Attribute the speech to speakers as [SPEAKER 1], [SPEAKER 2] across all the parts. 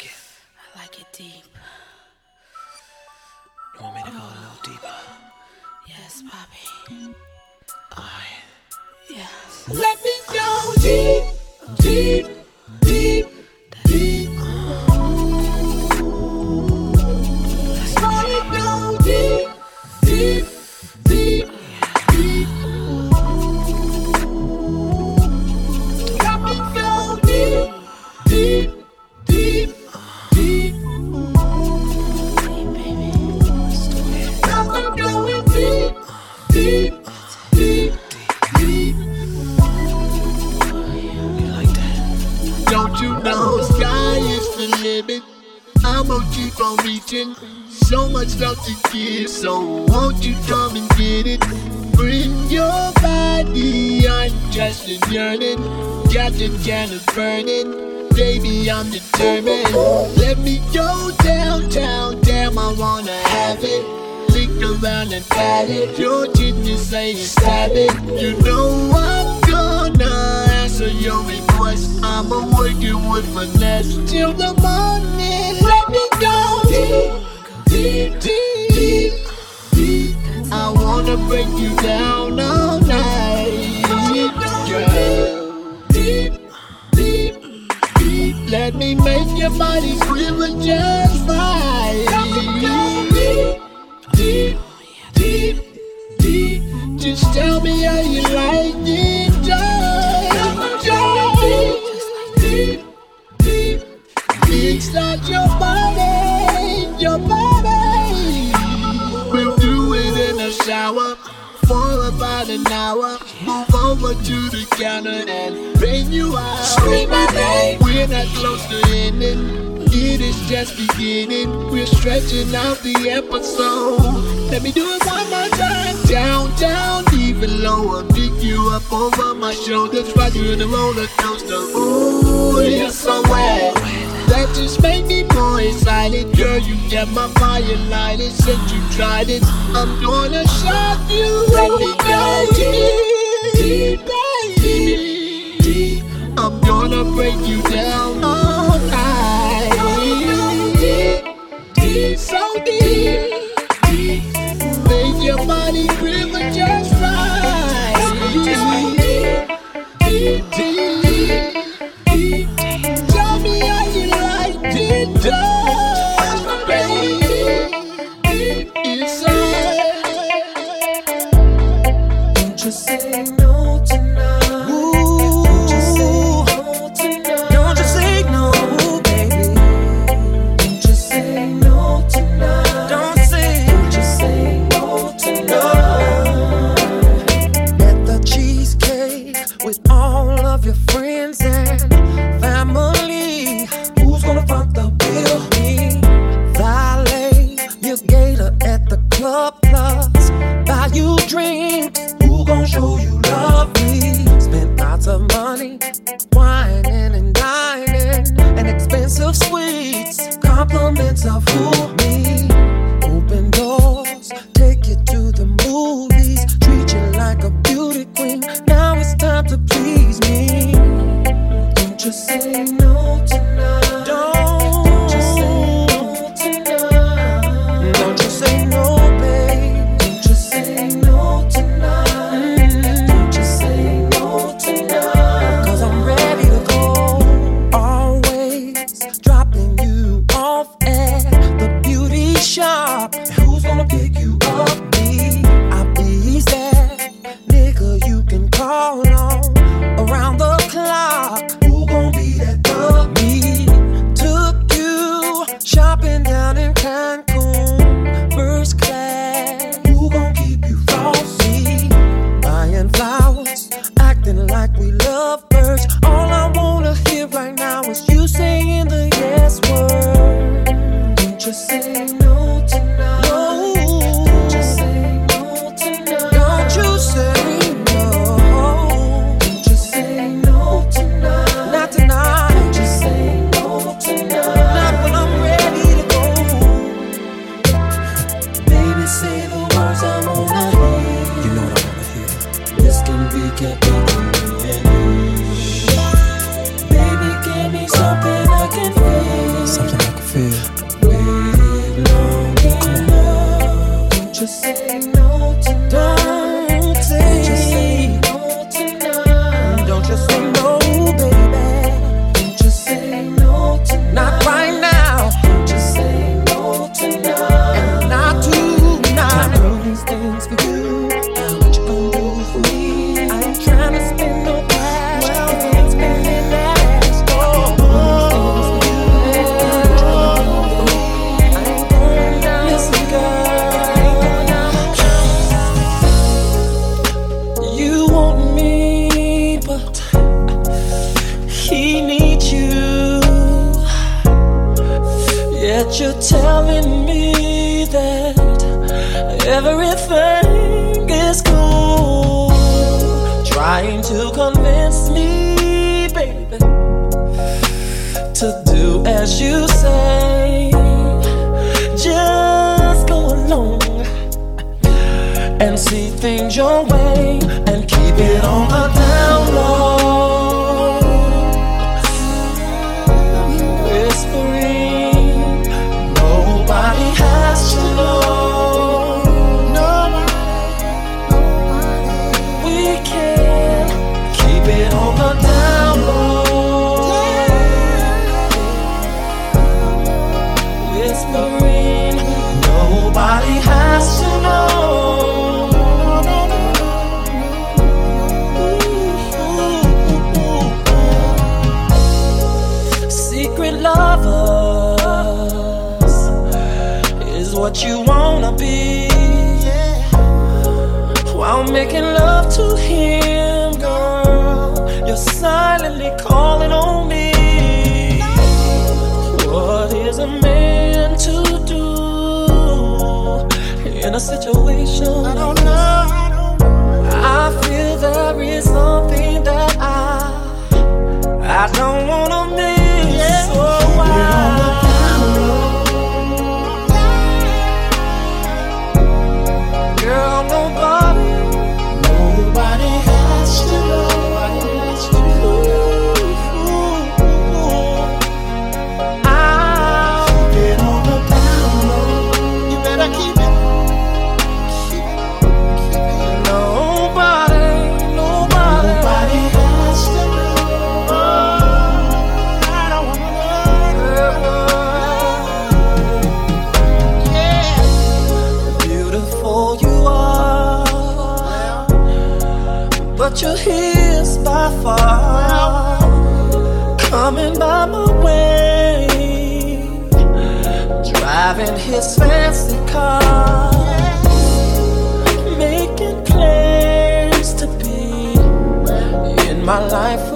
[SPEAKER 1] like it?
[SPEAKER 2] I like it deep.
[SPEAKER 1] You want me to go a little deeper?
[SPEAKER 2] Yes, Bobby.
[SPEAKER 1] I.
[SPEAKER 2] Yes.
[SPEAKER 3] Let me go deep, deep. to
[SPEAKER 4] telling me that everything is cool. Trying to convince me, baby, to do as you say. Just go along and see things your way and keep it on the down. my life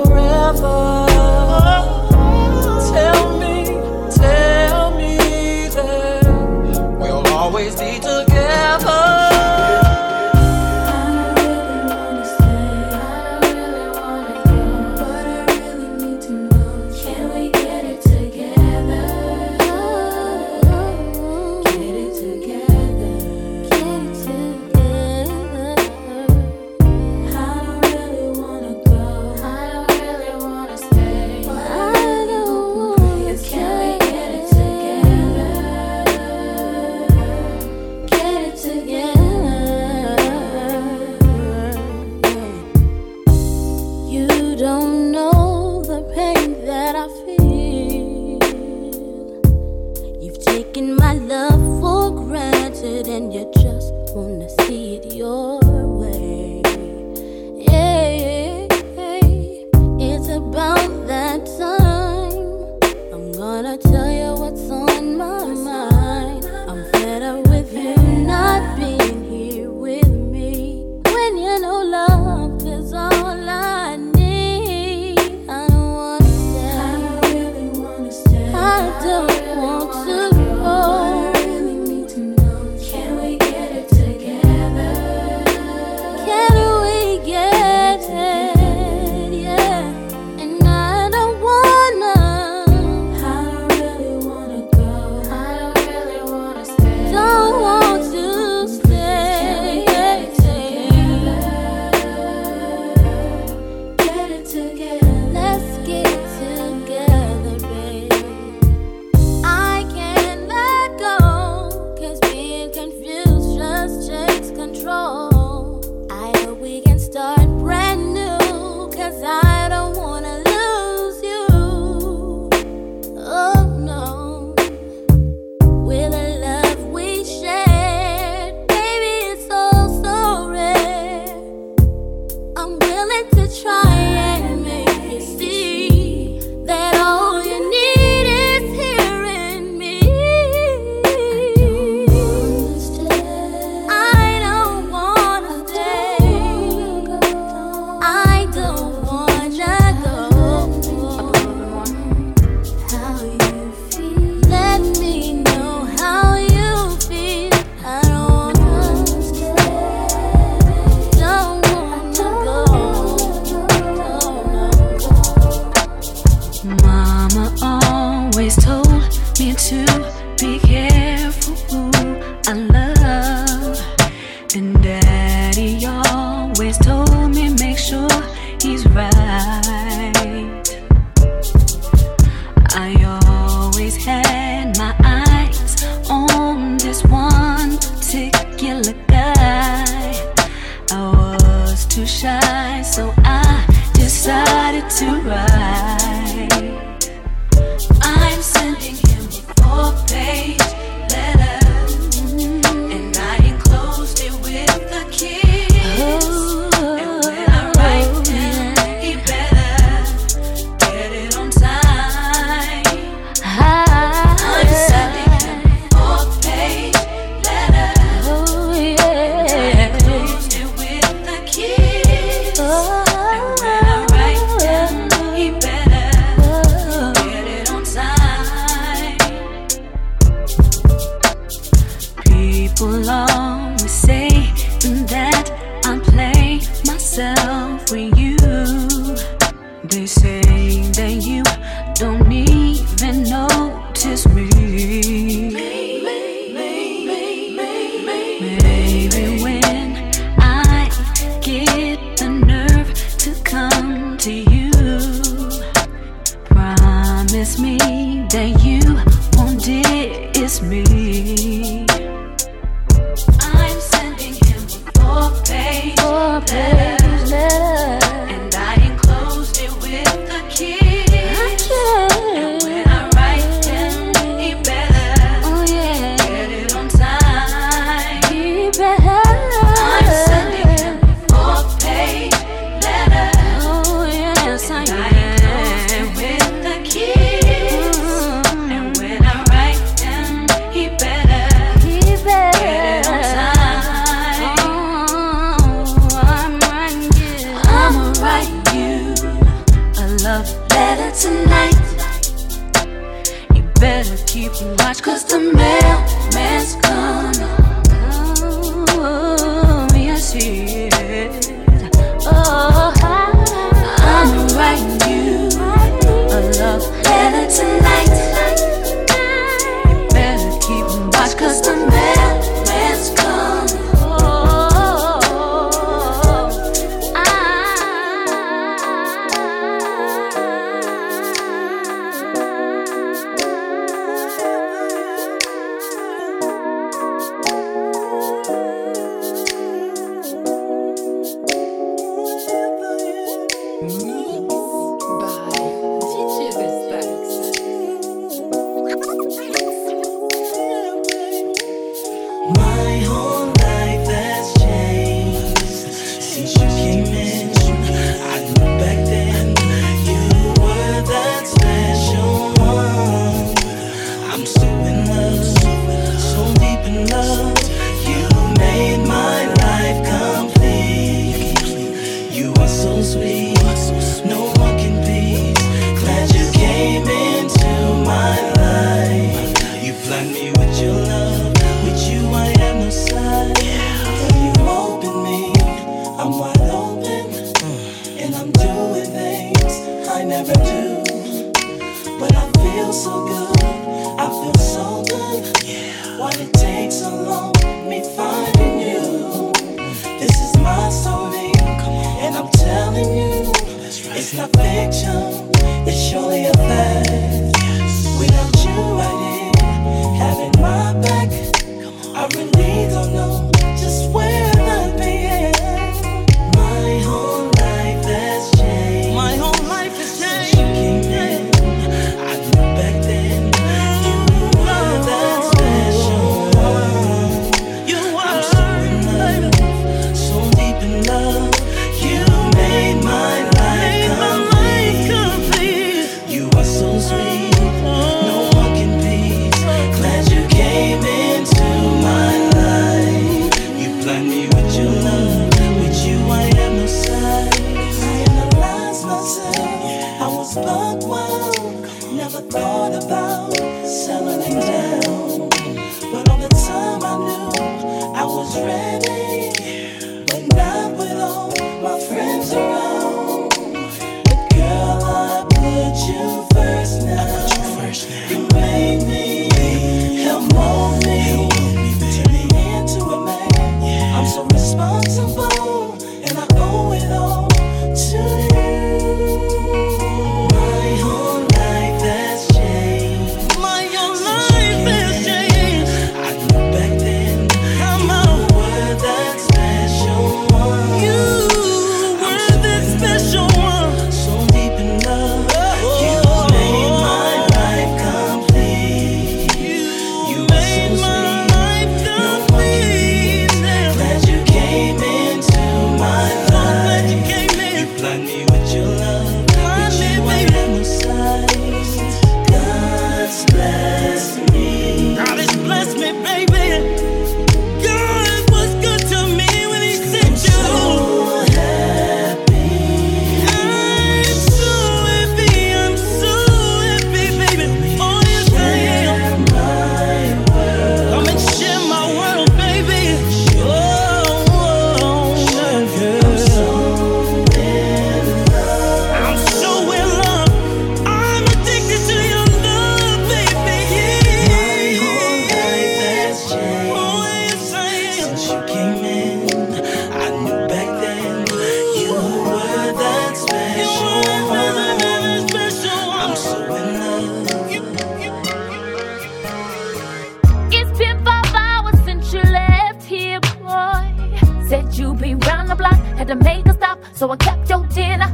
[SPEAKER 2] Had to make a
[SPEAKER 4] stop, so I kept your
[SPEAKER 2] dinner.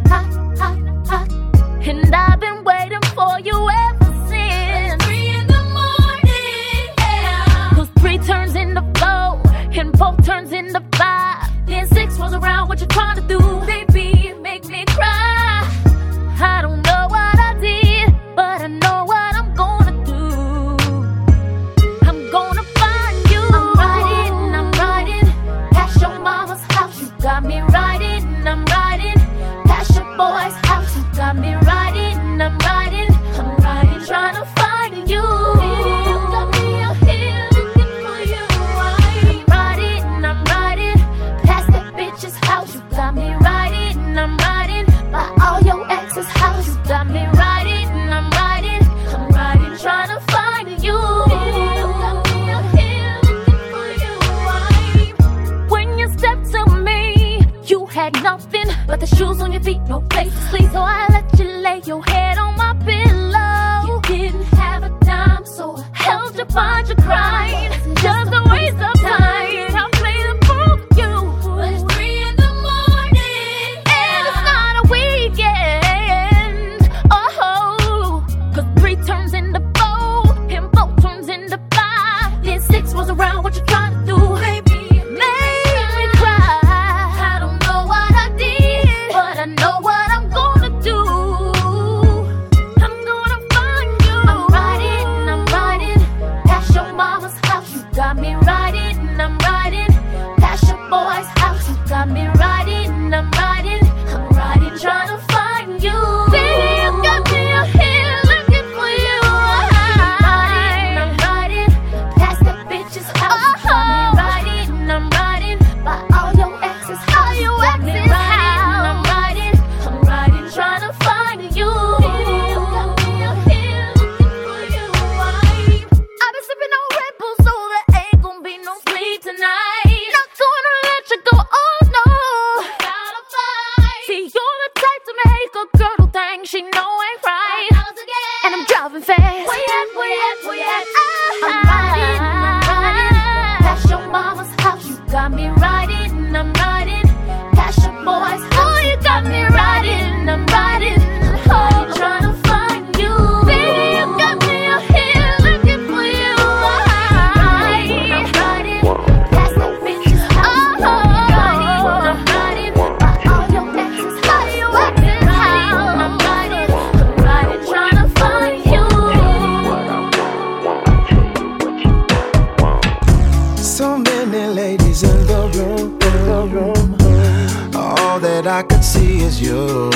[SPEAKER 2] is you.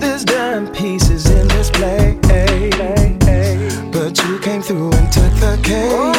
[SPEAKER 2] There's dime pieces in this play, but you came through and took the cake.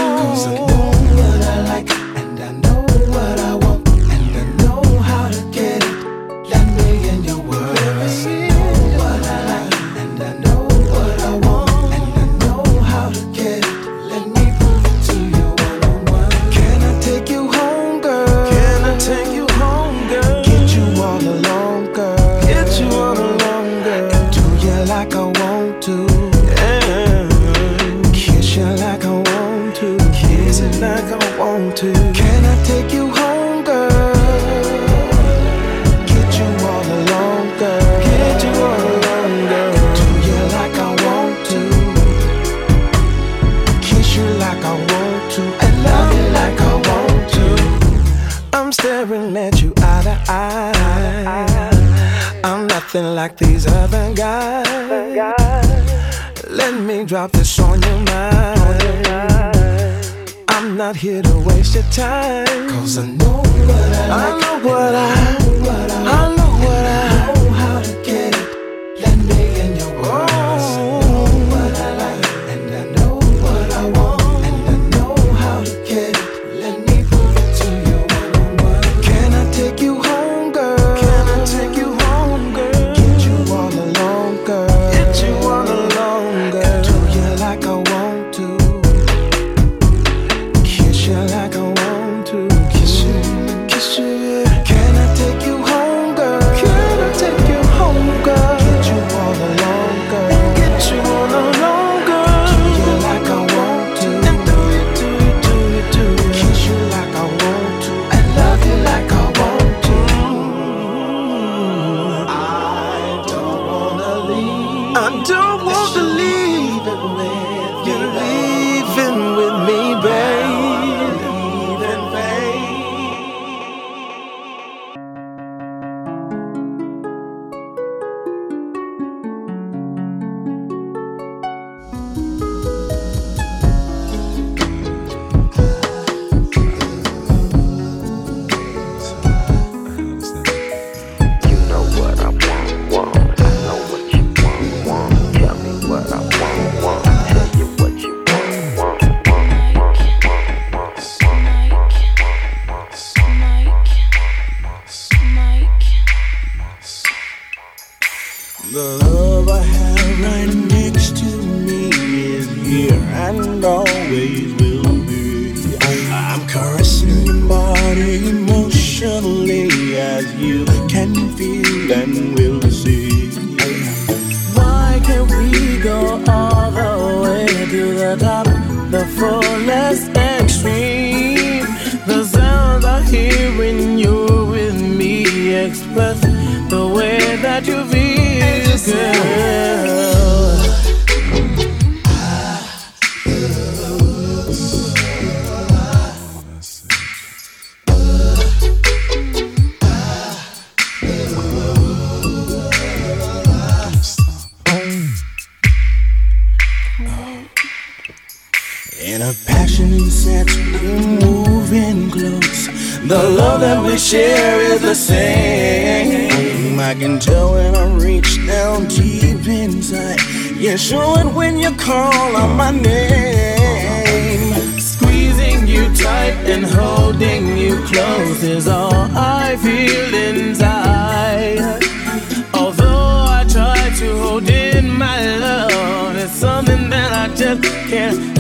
[SPEAKER 5] The love I have right next to me is here and always will be. I'm caressing your body emotionally as you can feel and will see. Why can't we go all the way to the top, the fullest extreme? The sounds I hear when you're with me express the way that you feel, girl. In a passionate sense, we're moving close. The love that we share is the same. I can tell when I reach down deep inside. Show it when you call on my name. Squeezing you tight and holding you close is all I feel inside. Although I try to hold in my love, it's something that I just can't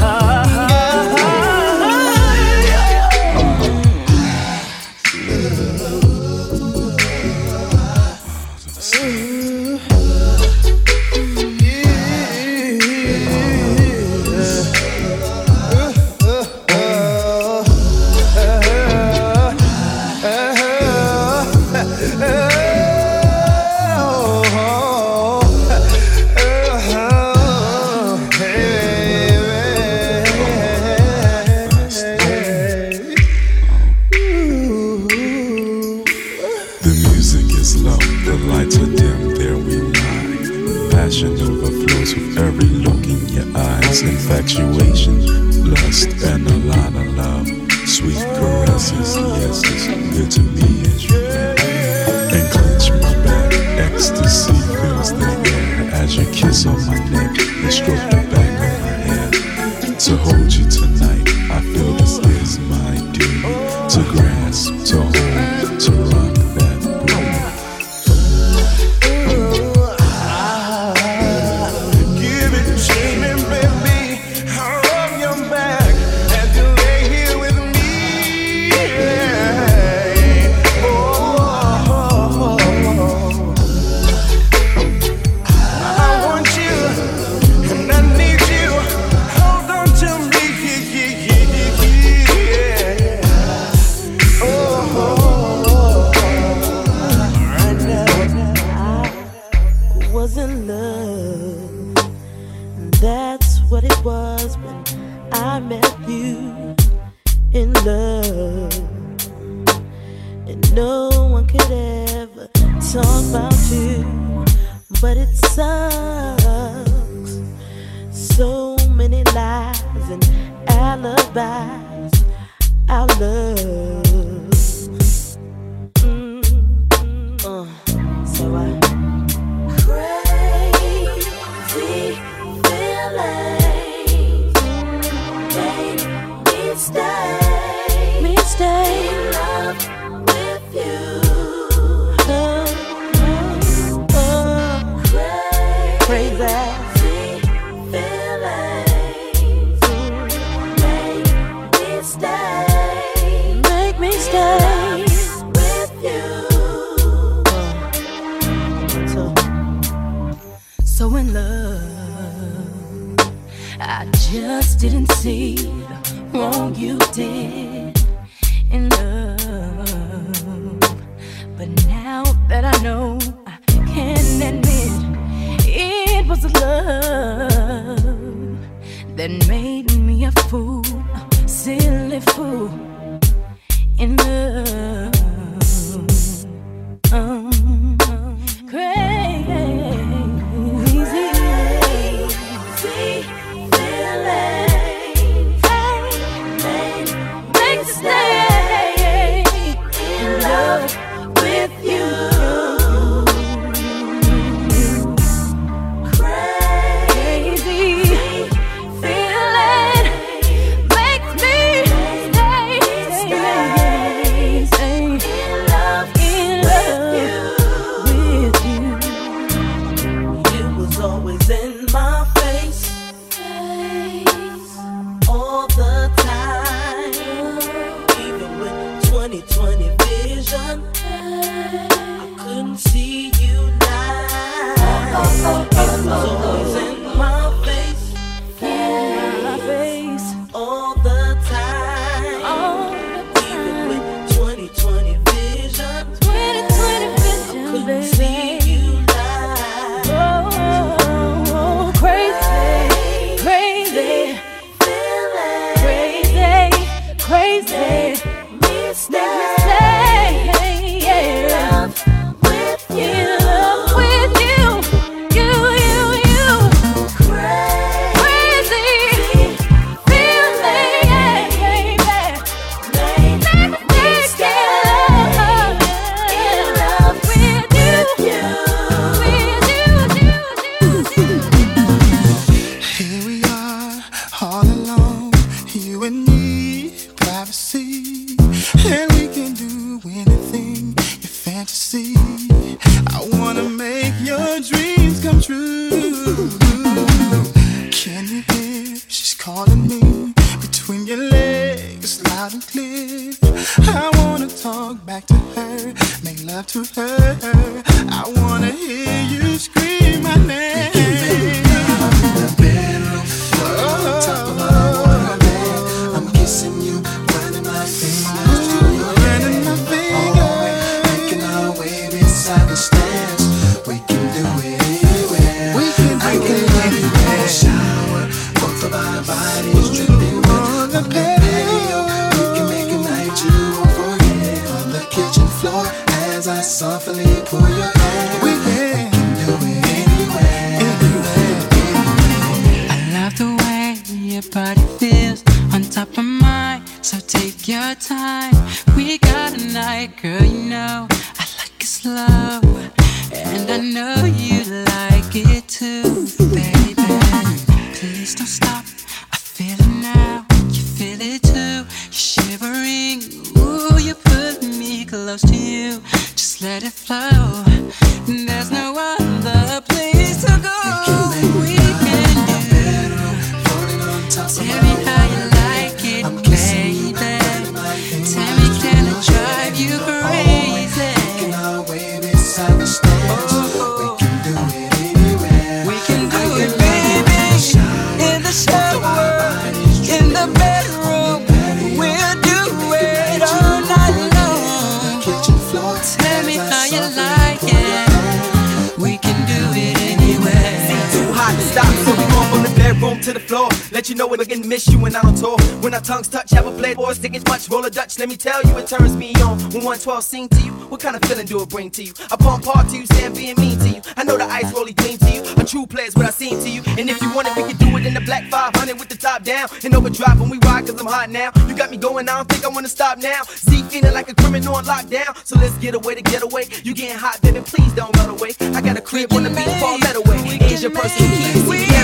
[SPEAKER 6] me
[SPEAKER 7] tell you, it
[SPEAKER 8] turns me on. When 112 sing to you, what kind of feeling do it bring to you? I pump hard to you, stand being mean to you. I know the ice rolly clean to you. A true player's what I seen to you. And if you want it, we can do it in the black 500 with the top down. And overdrive when we ride, cause I'm hot now. You got me going, I don't think I wanna stop now. Z feeling like a criminal on lockdown. So let's get away to get away. You getting hot, baby, please don't run away. I got a crib on the beach, fall that away. Asia person,
[SPEAKER 9] keep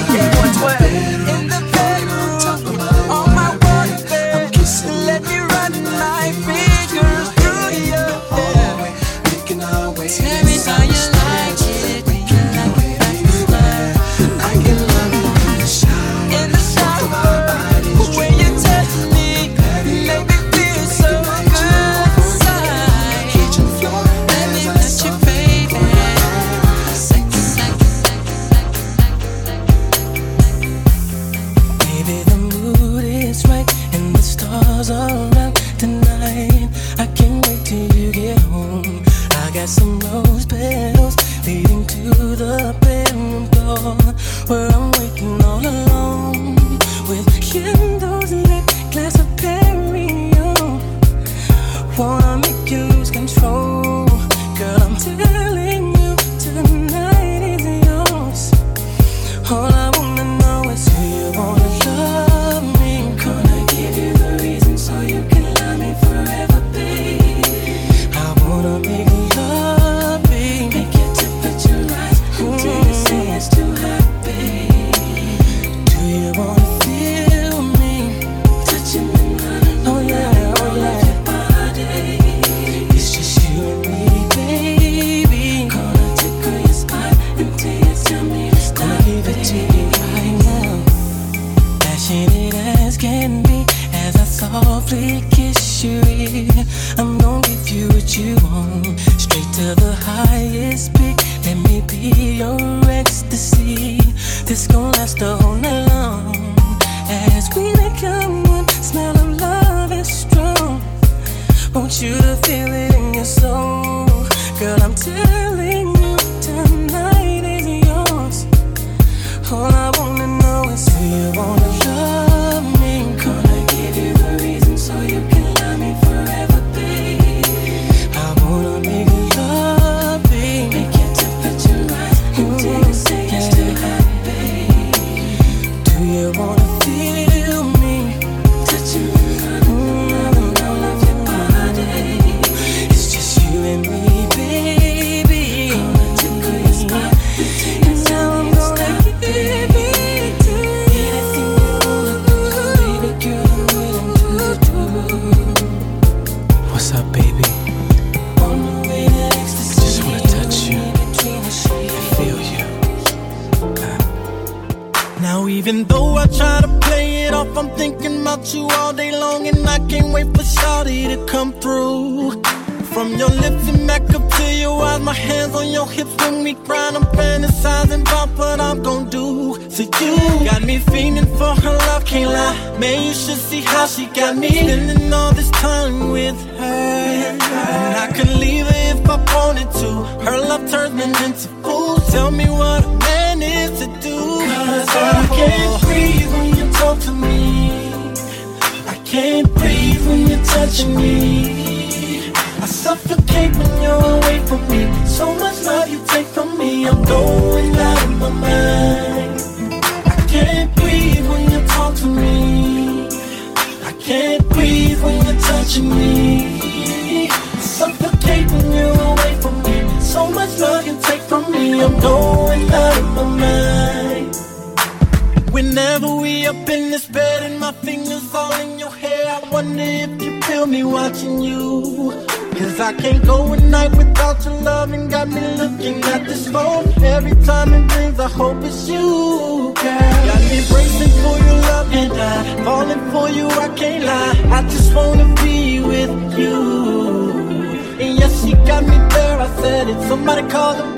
[SPEAKER 9] Somebody call the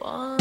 [SPEAKER 9] Why?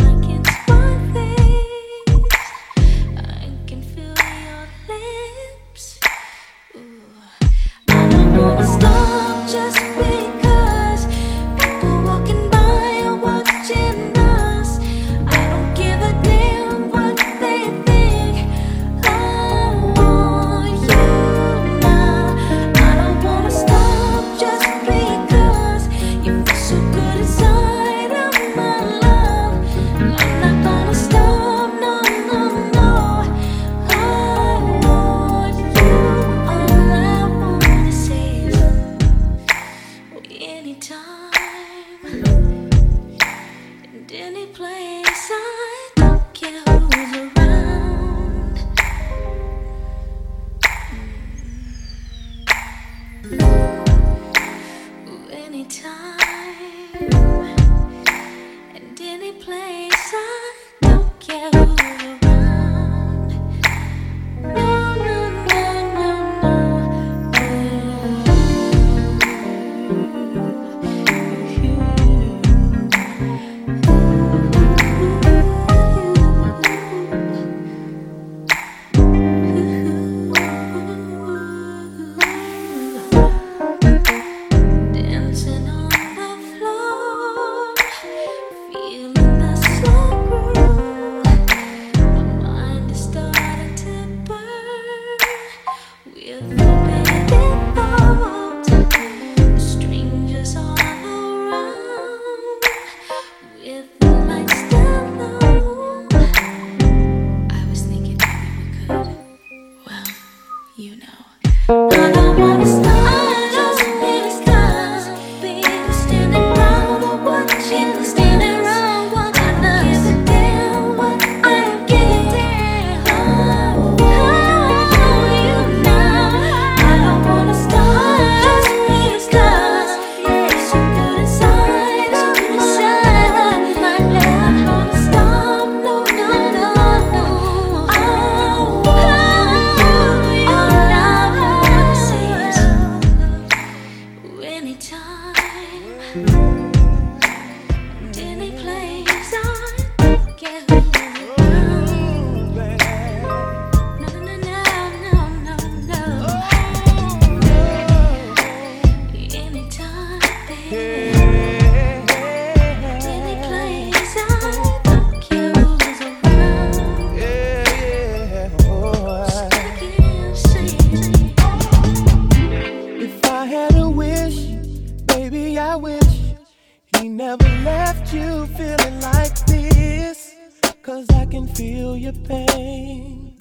[SPEAKER 9] ain't never left you feeling like this. Cause I
[SPEAKER 5] can feel your pain.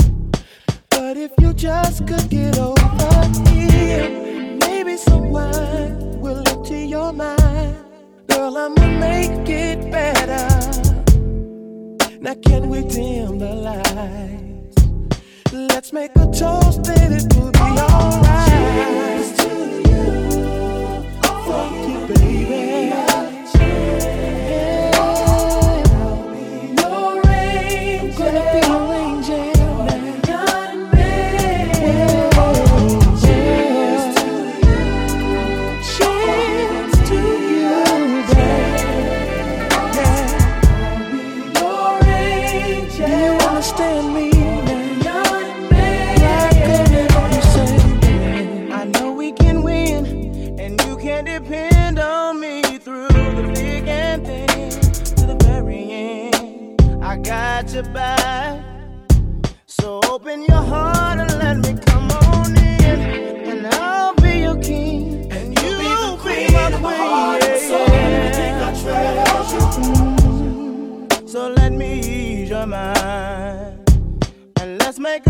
[SPEAKER 5] But if you just could get over it, maybe someone will look to your mind. Girl, I'ma make it better. Now, can we dim the lights? Let's make a toast that it will be alright. Cheers to you. For to
[SPEAKER 10] buy. So open your heart and let me come on in, and I'll be your king, and you will be, be my queen. So let me ease your mind, and let's
[SPEAKER 5] make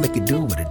[SPEAKER 11] make it
[SPEAKER 9] do what
[SPEAKER 12] it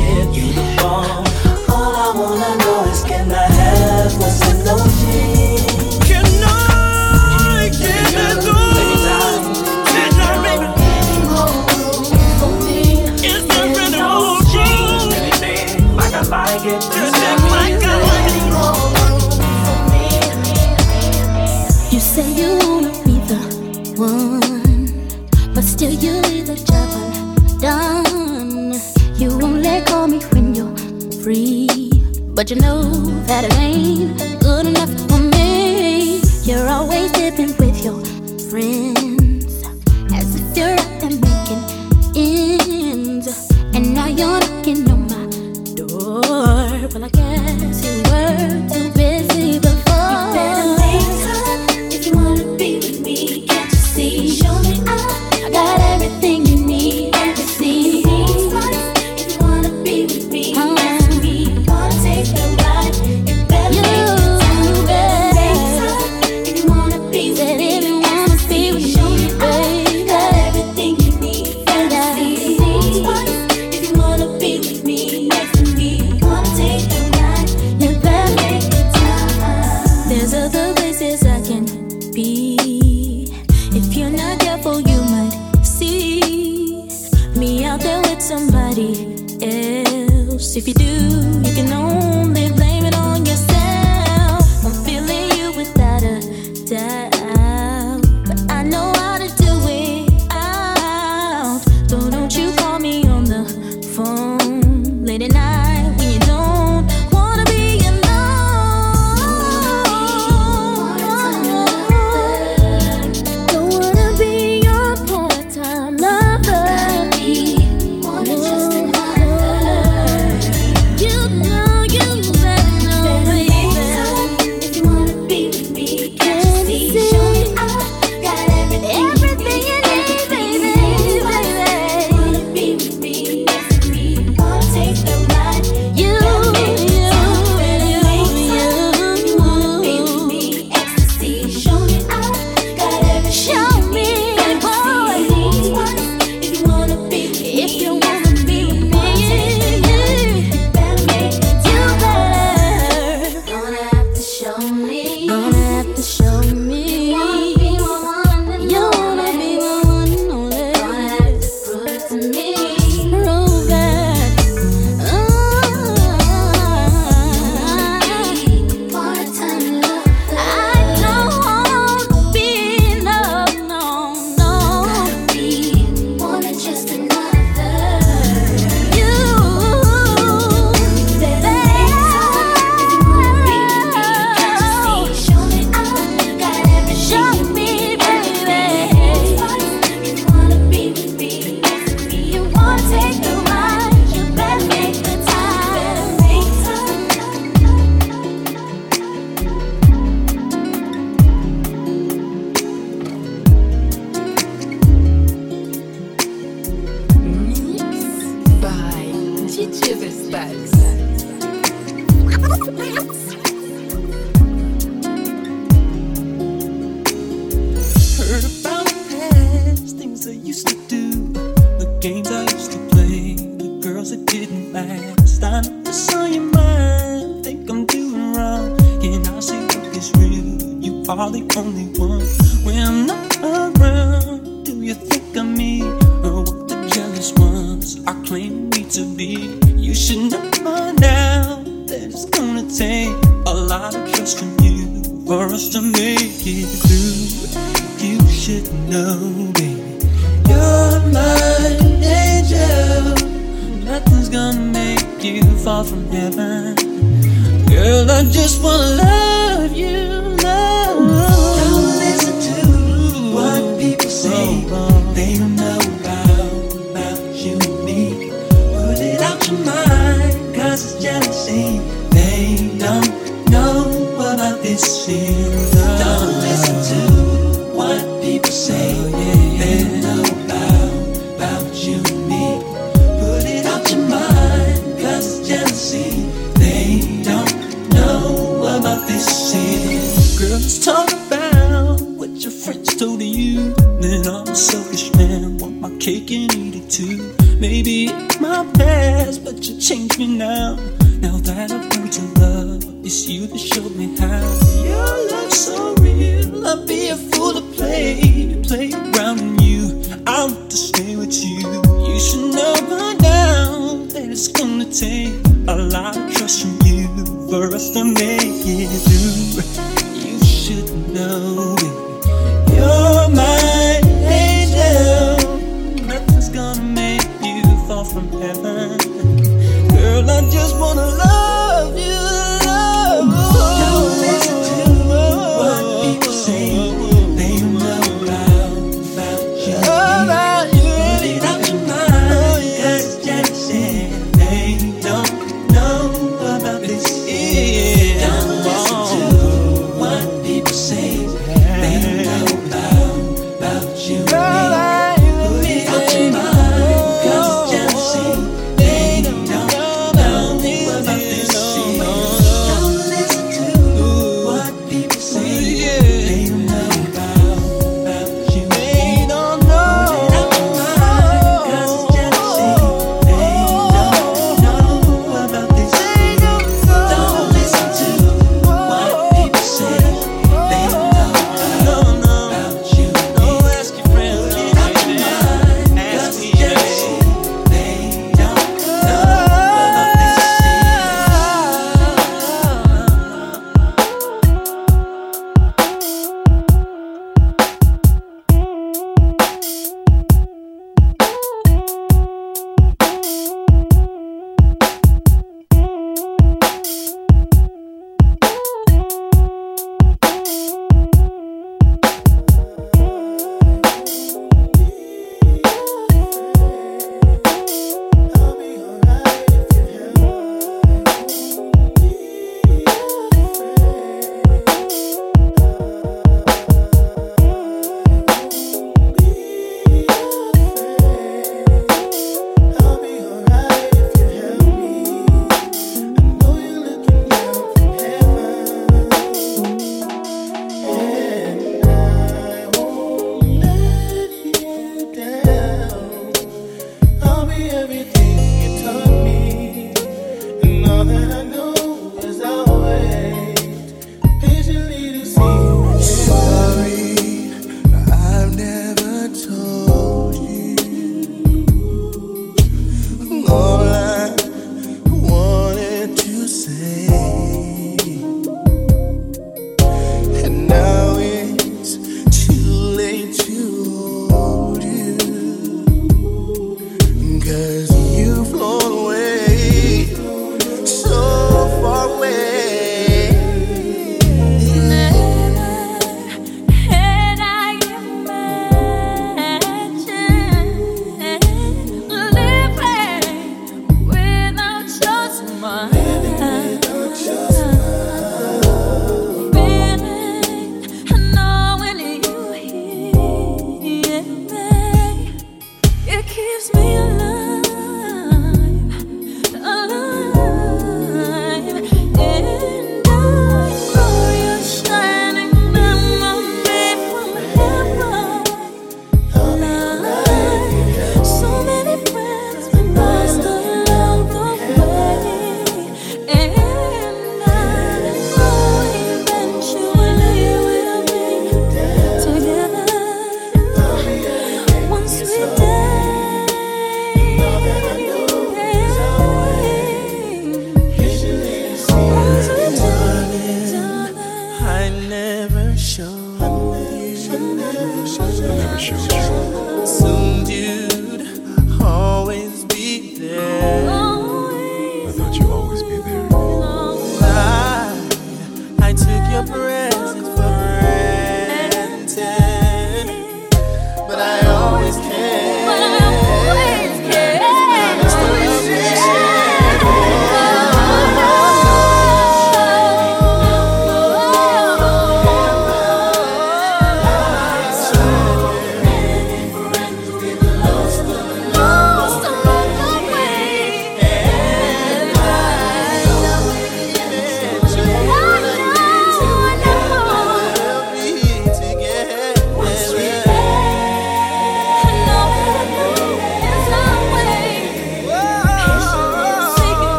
[SPEAKER 9] shit, you. the
[SPEAKER 2] you know that it ain't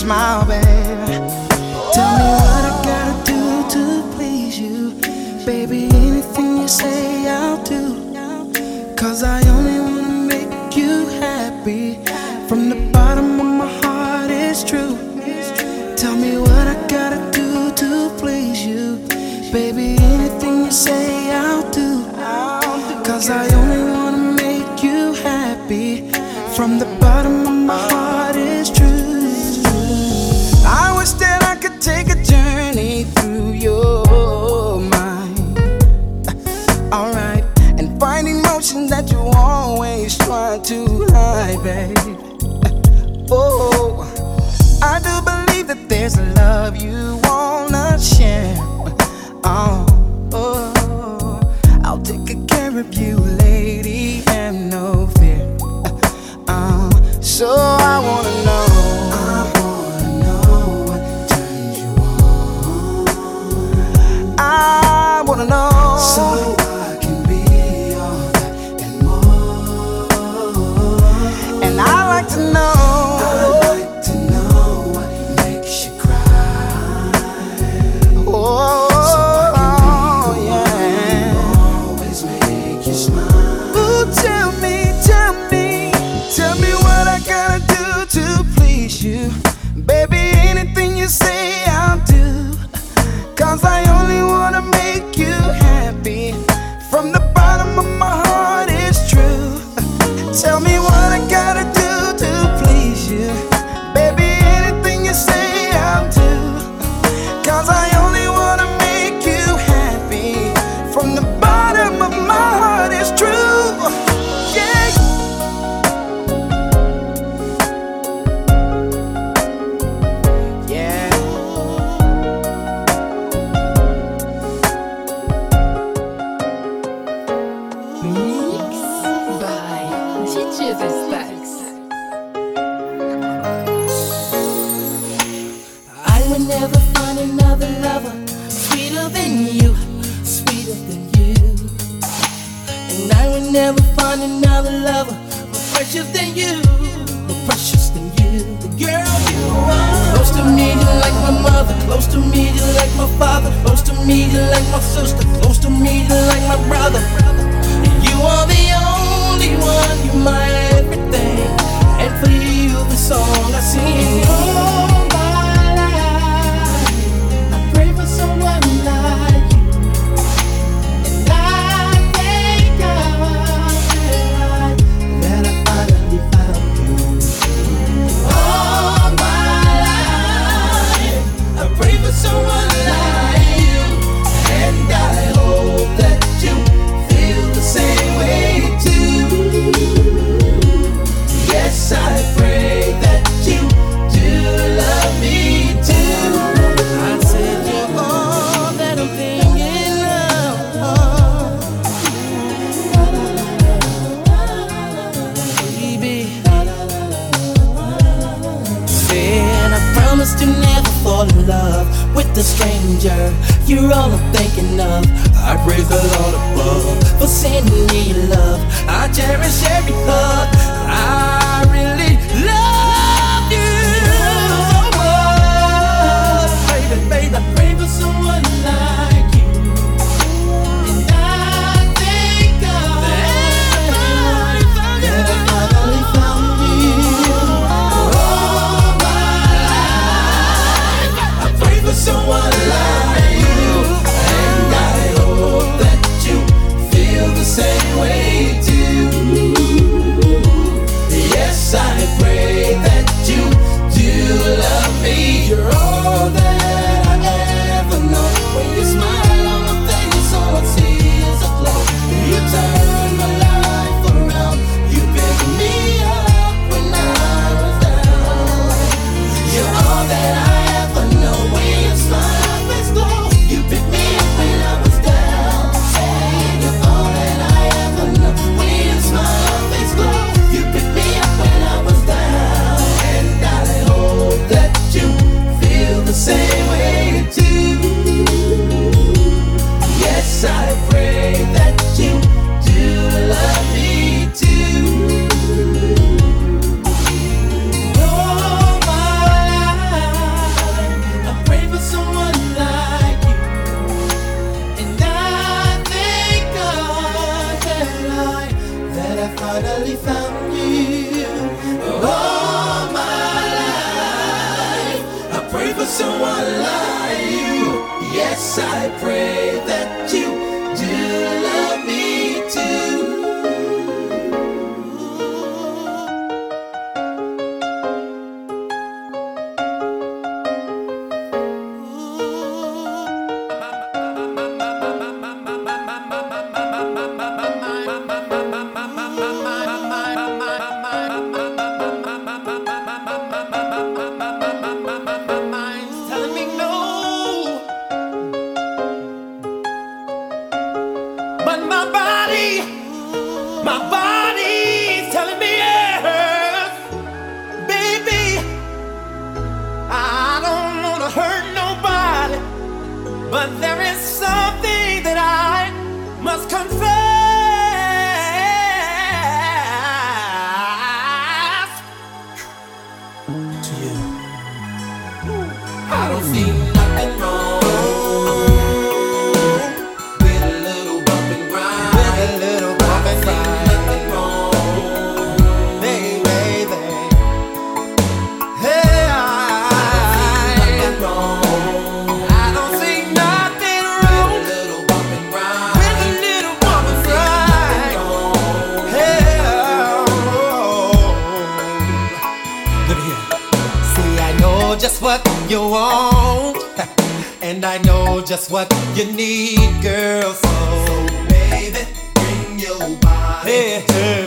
[SPEAKER 13] smile,
[SPEAKER 14] babe. Tell me what I gotta do to please you, baby. Anything you say, I'll do. Cause I
[SPEAKER 15] want, and I know just what you need, girl. So, baby, bring your body.
[SPEAKER 5] Hey, hey.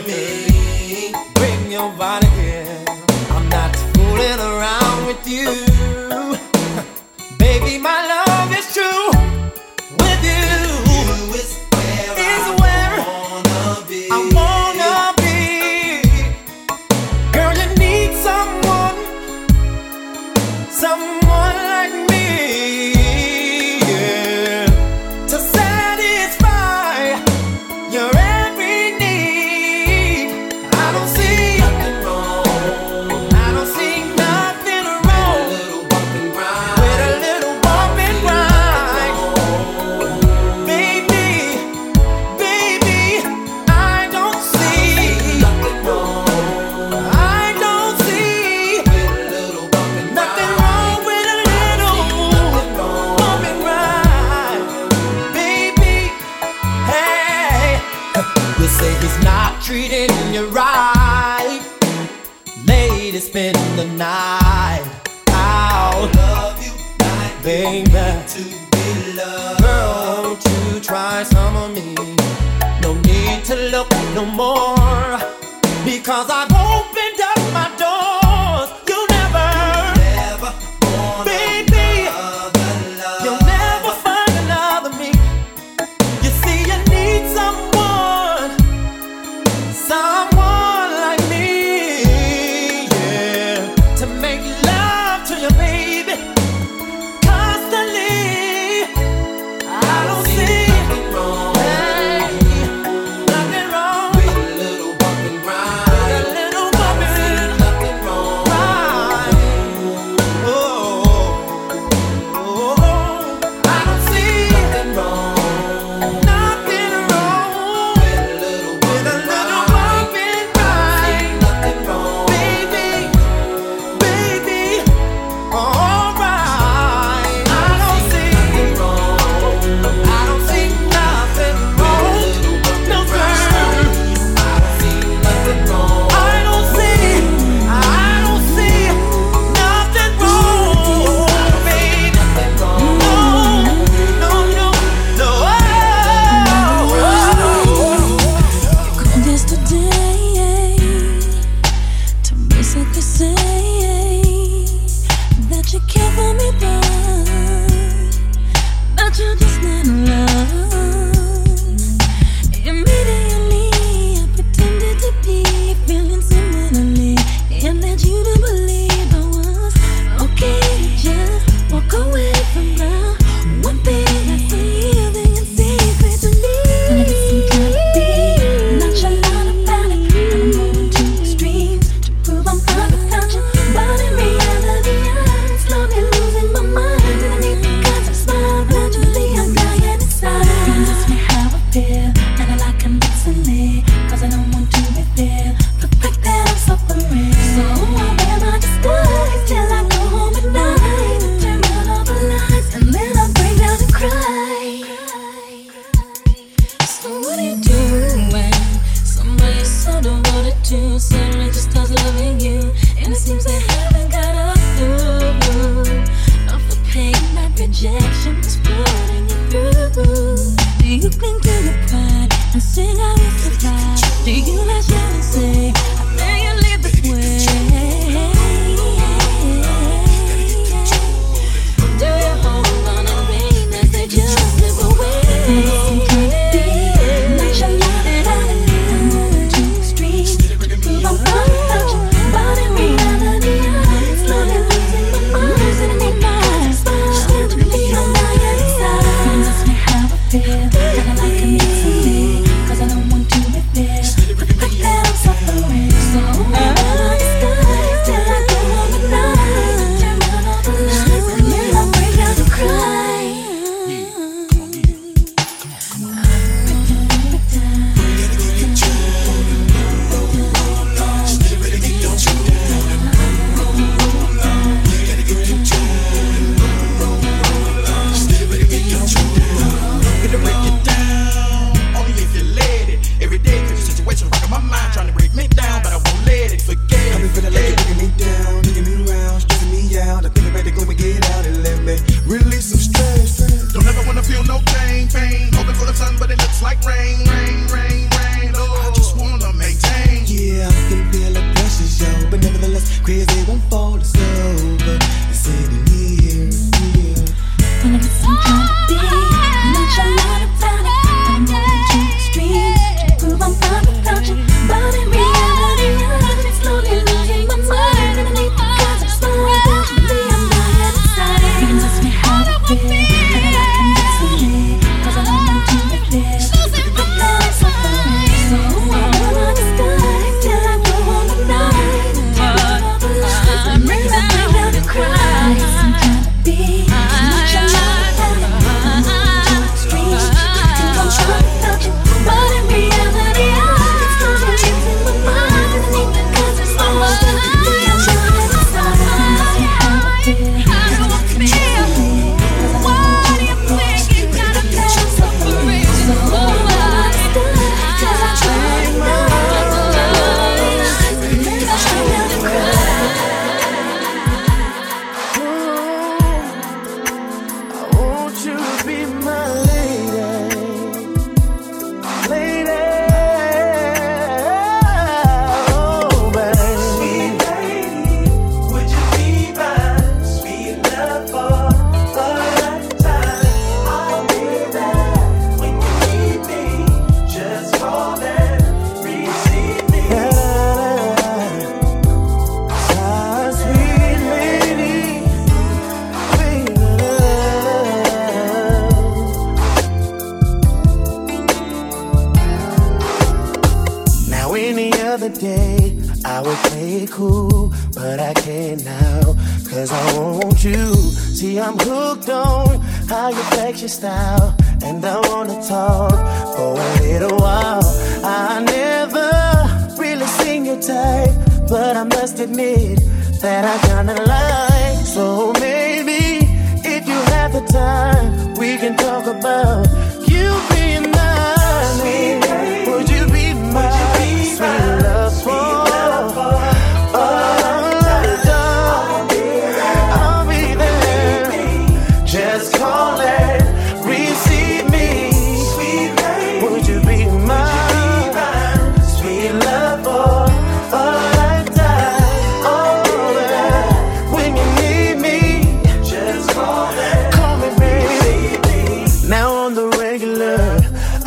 [SPEAKER 5] regular.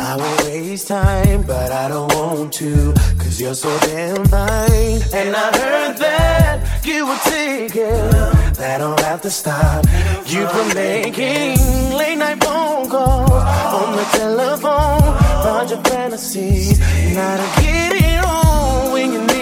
[SPEAKER 5] I won't waste time, but I don't want to, cause you're so damn fine. And I heard that you were taking that don't have to stop. You were making late night phone calls on the telephone, found your fantasies. Now to get it on when you need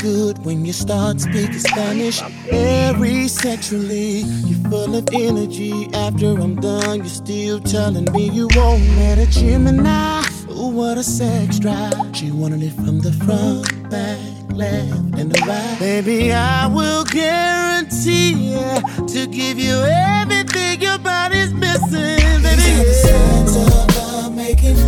[SPEAKER 9] good when you start speaking Spanish. Very sexually, you're full of energy. After I'm done, you're still telling me you won't let a Gemini. Ooh, what a sex drive. She wanted it from the front, back, left, and the right. Baby, I will guarantee yeah, to give you everything your body's missing. Baby, These are the signs of love making.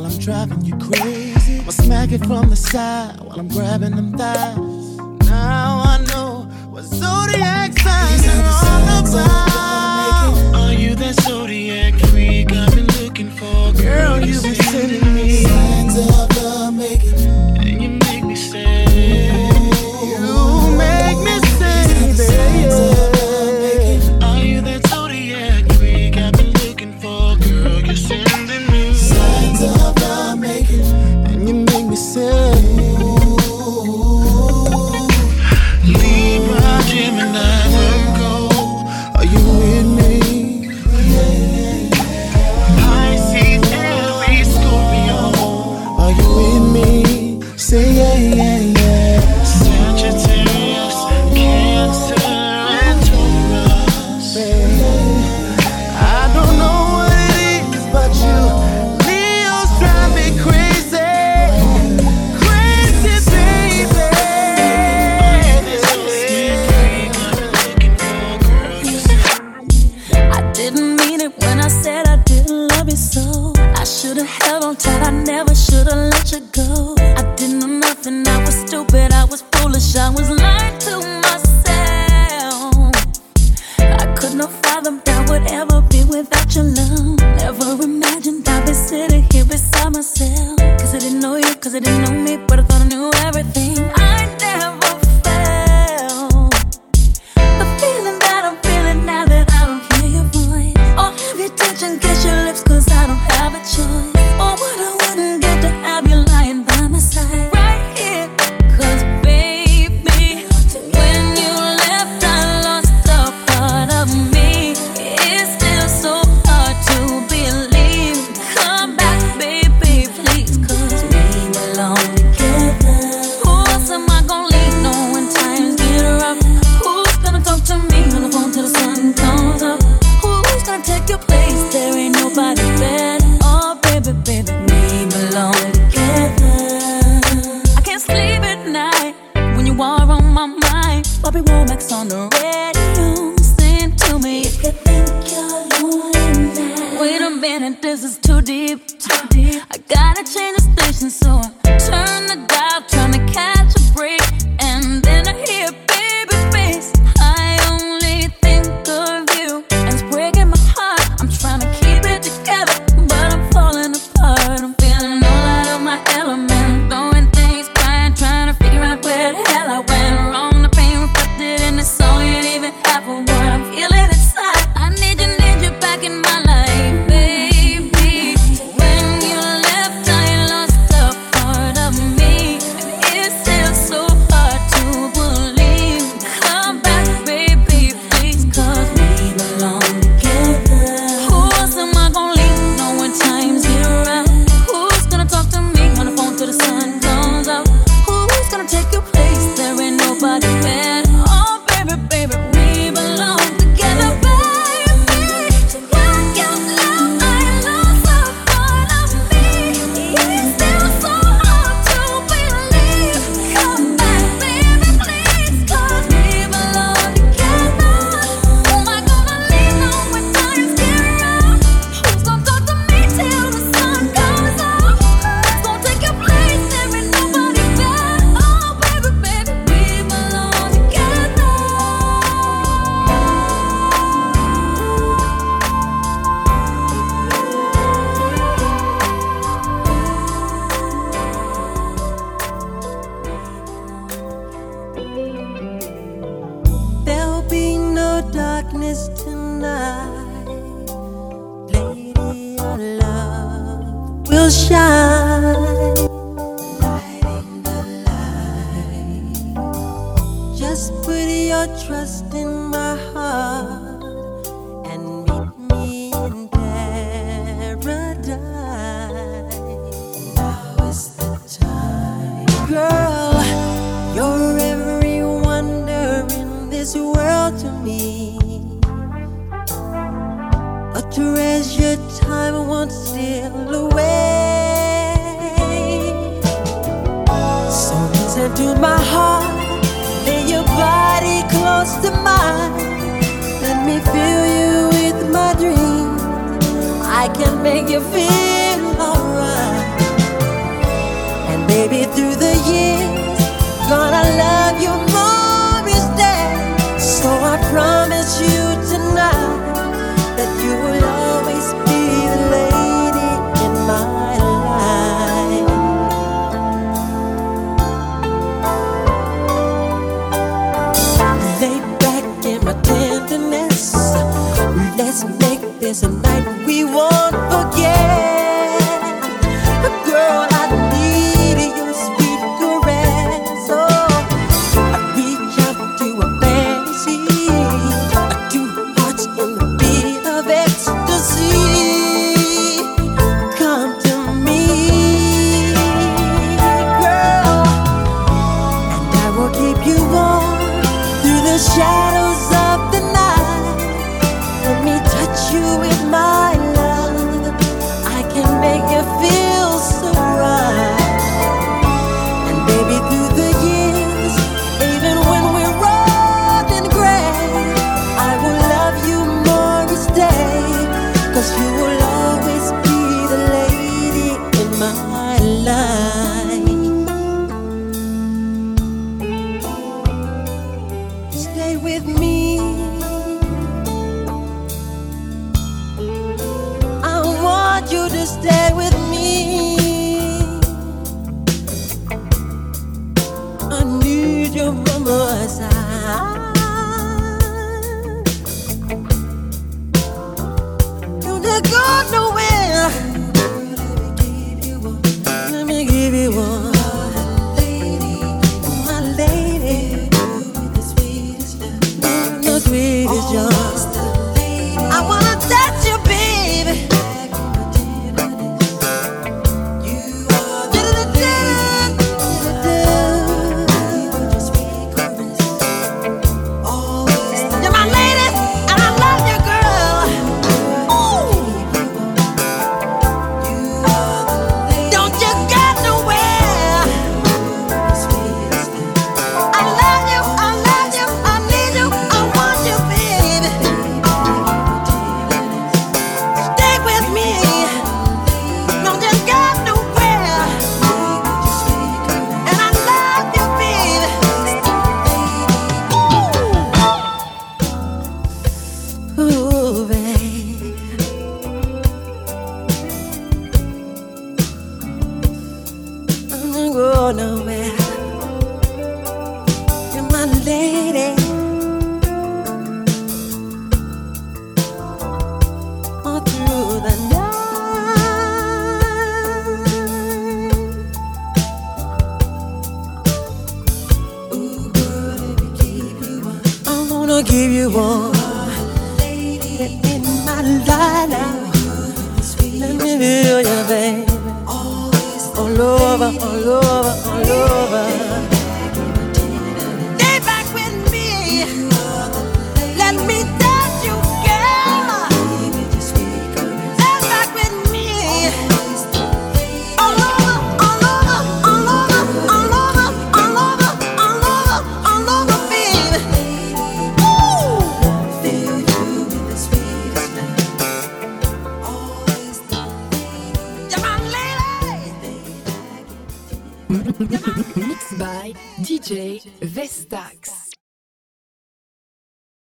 [SPEAKER 9] while I'm driving you crazy. I'll smack it from the side while I'm grabbing them thighs. Now I know what zodiac signs are all about. Are you that zodiac?